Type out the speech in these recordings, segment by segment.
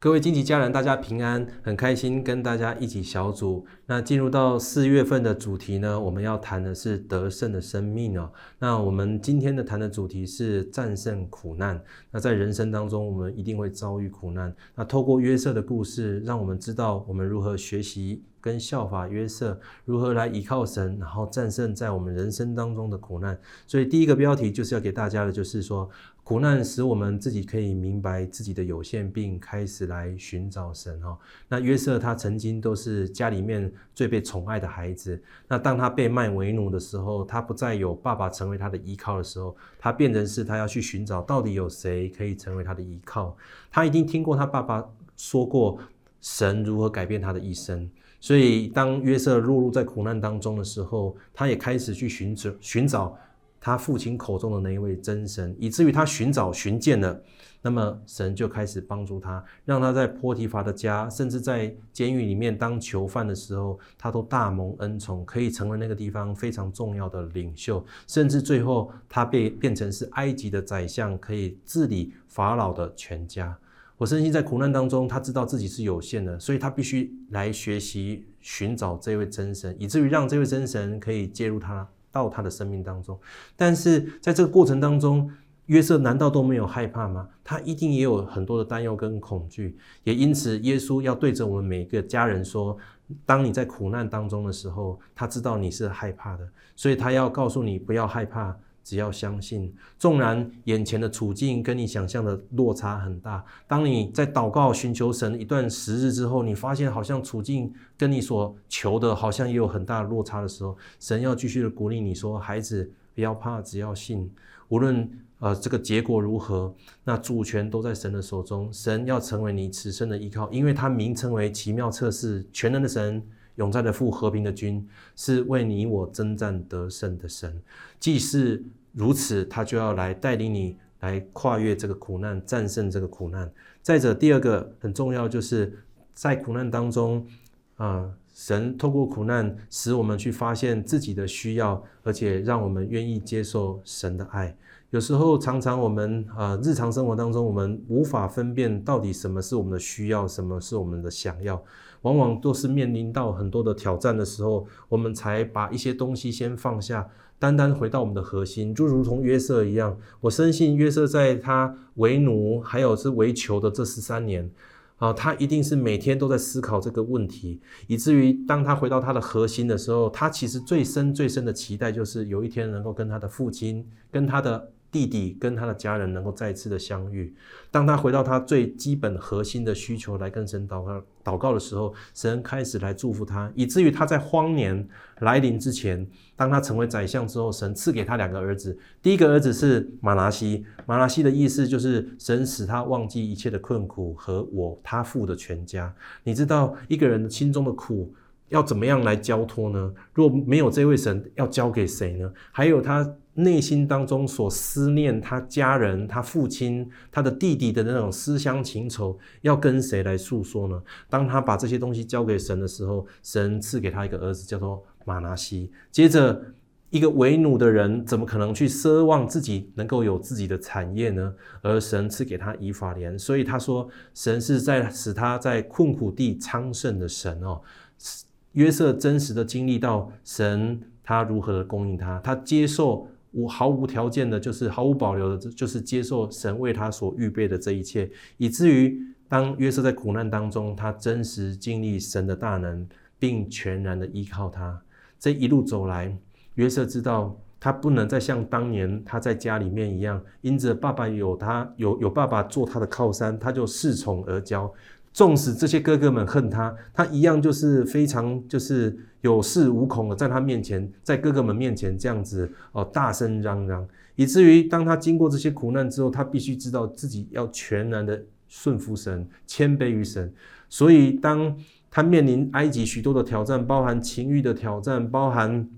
各位荆棘家人，大家平安，很开心跟大家一起小组。那进入到四月份的主题呢，我们要谈的是得胜的生命哦。那我们今天的谈的主题是战胜苦难。那在人生当中，我们一定会遭遇苦难。那透过约瑟的故事，让我们知道我们如何学习跟效法约瑟，如何来依靠神，然后战胜在我们人生当中的苦难。所以第一个标题就是要给大家的，就是说。苦难使我们自己可以明白自己的有限，并开始来寻找神哈。那约瑟他曾经都是家里面最被宠爱的孩子。那当他被卖为奴的时候，他不再有爸爸成为他的依靠的时候，他变成是他要去寻找到底有谁可以成为他的依靠。他一定听过他爸爸说过神如何改变他的一生。所以当约瑟落入在苦难当中的时候，他也开始去寻找寻找。他父亲口中的那一位真神，以至于他寻找寻见了，那么神就开始帮助他，让他在波提法的家，甚至在监狱里面当囚犯的时候，他都大蒙恩宠，可以成为那个地方非常重要的领袖，甚至最后他被变成是埃及的宰相，可以治理法老的全家。我深信在苦难当中，他知道自己是有限的，所以他必须来学习寻找这位真神，以至于让这位真神可以介入他。到他的生命当中，但是在这个过程当中，约瑟难道都没有害怕吗？他一定也有很多的担忧跟恐惧，也因此耶稣要对着我们每个家人说：当你在苦难当中的时候，他知道你是害怕的，所以他要告诉你不要害怕。只要相信，纵然眼前的处境跟你想象的落差很大，当你在祷告寻求神一段时日之后，你发现好像处境跟你所求的好像也有很大的落差的时候，神要继续的鼓励你说：“孩子，不要怕，只要信。无论呃这个结果如何，那主权都在神的手中。神要成为你此生的依靠，因为他名称为奇妙测试全能的神，永在的父，和平的君，是为你我征战得胜的神，既是。如此，他就要来带领你来跨越这个苦难，战胜这个苦难。再者，第二个很重要，就是在苦难当中，啊，神透过苦难使我们去发现自己的需要，而且让我们愿意接受神的爱。有时候，常常我们啊，日常生活当中，我们无法分辨到底什么是我们的需要，什么是我们的想要，往往都是面临到很多的挑战的时候，我们才把一些东西先放下。单单回到我们的核心，就如同约瑟一样，我深信约瑟在他为奴还有是为囚的这十三年，啊，他一定是每天都在思考这个问题，以至于当他回到他的核心的时候，他其实最深最深的期待就是有一天能够跟他的父亲，跟他的。弟弟跟他的家人能够再次的相遇，当他回到他最基本核心的需求来跟神祷告祷告的时候，神开始来祝福他，以至于他在荒年来临之前，当他成为宰相之后，神赐给他两个儿子。第一个儿子是马拿西，马拿西的意思就是神使他忘记一切的困苦和我他父的全家。你知道一个人心中的苦要怎么样来交托呢？如果没有这位神，要交给谁呢？还有他。内心当中所思念他家人、他父亲、他的弟弟的那种思乡情仇，要跟谁来诉说呢？当他把这些东西交给神的时候，神赐给他一个儿子，叫做马拿西。接着，一个为奴的人，怎么可能去奢望自己能够有自己的产业呢？而神赐给他以法莲，所以他说，神是在使他在困苦地昌盛的神哦。约瑟真实的经历到神他如何的供应他，他接受。无毫无条件的，就是毫无保留的，就是接受神为他所预备的这一切，以至于当约瑟在苦难当中，他真实经历神的大能，并全然的依靠他。这一路走来，约瑟知道他不能再像当年他在家里面一样，因着爸爸有他有有爸爸做他的靠山，他就恃宠而骄。纵使这些哥哥们恨他，他一样就是非常就是有恃无恐的，在他面前，在哥哥们面前这样子哦大声嚷嚷，以至于当他经过这些苦难之后，他必须知道自己要全然的顺服神，谦卑于神。所以当他面临埃及许多的挑战，包含情欲的挑战，包含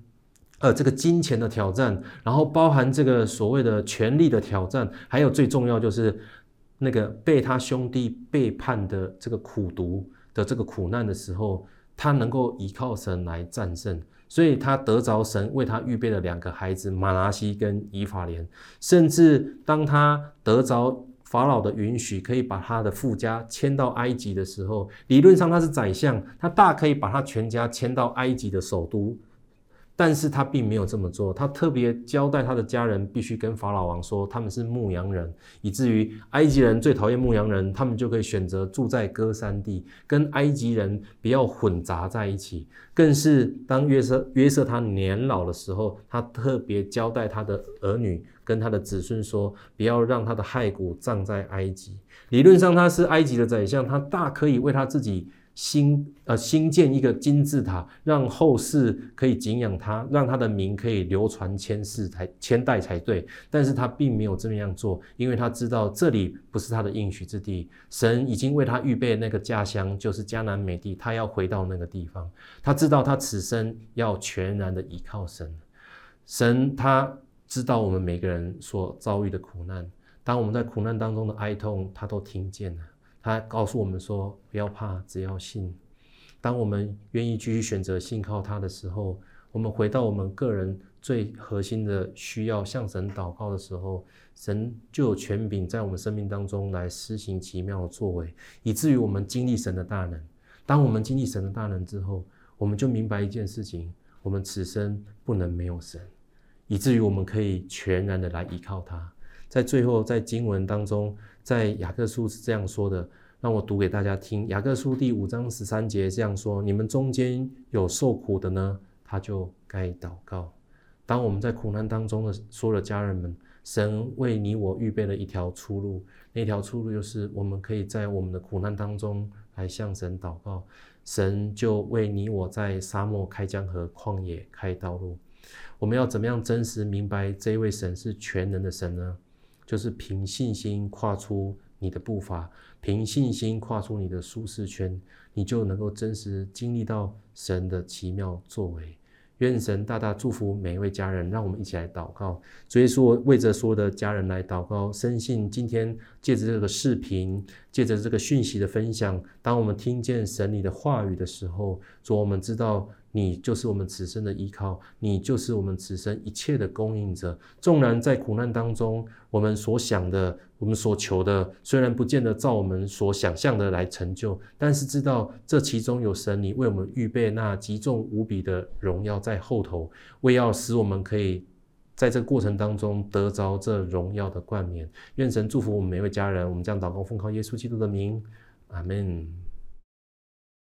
呃这个金钱的挑战，然后包含这个所谓的权力的挑战，还有最重要就是。那个被他兄弟背叛的这个苦毒的这个苦难的时候，他能够依靠神来战胜，所以他得着神为他预备了两个孩子马拿西跟以法莲，甚至当他得着法老的允许，可以把他的富家迁到埃及的时候，理论上他是宰相，他大可以把他全家迁到埃及的首都。但是他并没有这么做，他特别交代他的家人必须跟法老王说他们是牧羊人，以至于埃及人最讨厌牧羊人，他们就可以选择住在歌山地，跟埃及人不要混杂在一起。更是当约瑟约瑟他年老的时候，他特别交代他的儿女跟他的子孙说，不要让他的骸骨葬在埃及。理论上他是埃及的宰相，他大可以为他自己。新呃新建一个金字塔，让后世可以敬仰他，让他的名可以流传千世才千代才对。但是他并没有这么样做，因为他知道这里不是他的应许之地，神已经为他预备那个家乡，就是迦南美地，他要回到那个地方。他知道他此生要全然的依靠神，神他知道我们每个人所遭遇的苦难，当我们在苦难当中的哀痛，他都听见了。他告诉我们说：“不要怕，只要信。当我们愿意继续选择信靠他的时候，我们回到我们个人最核心的需要，向神祷告的时候，神就有权柄在我们生命当中来施行奇妙的作为，以至于我们经历神的大能。当我们经历神的大能之后，我们就明白一件事情：我们此生不能没有神，以至于我们可以全然的来依靠他。在最后，在经文当中。”在雅各书是这样说的，让我读给大家听。雅各书第五章十三节这样说：你们中间有受苦的呢，他就该祷告。当我们在苦难当中的所有的家人们，神为你我预备了一条出路，那条出路就是我们可以在我们的苦难当中来向神祷告，神就为你我在沙漠开江河，旷野开道路。我们要怎么样真实明白这位神是全能的神呢？就是凭信心跨出你的步伐，凭信心跨出你的舒适圈，你就能够真实经历到神的奇妙作为。愿神大大祝福每一位家人，让我们一起来祷告。所以说，为着所有的家人来祷告，深信今天借着这个视频，借着这个讯息的分享，当我们听见神你的话语的时候，主，我们知道你就是我们此生的依靠，你就是我们此生一切的供应者。纵然在苦难当中，我们所想的。我们所求的虽然不见得照我们所想象的来成就，但是知道这其中有神你为我们预备那极重无比的荣耀在后头，为要使我们可以在这个过程当中得着这荣耀的冠冕。愿神祝福我们每位家人。我们将祷告奉靠耶稣基督的名，阿门。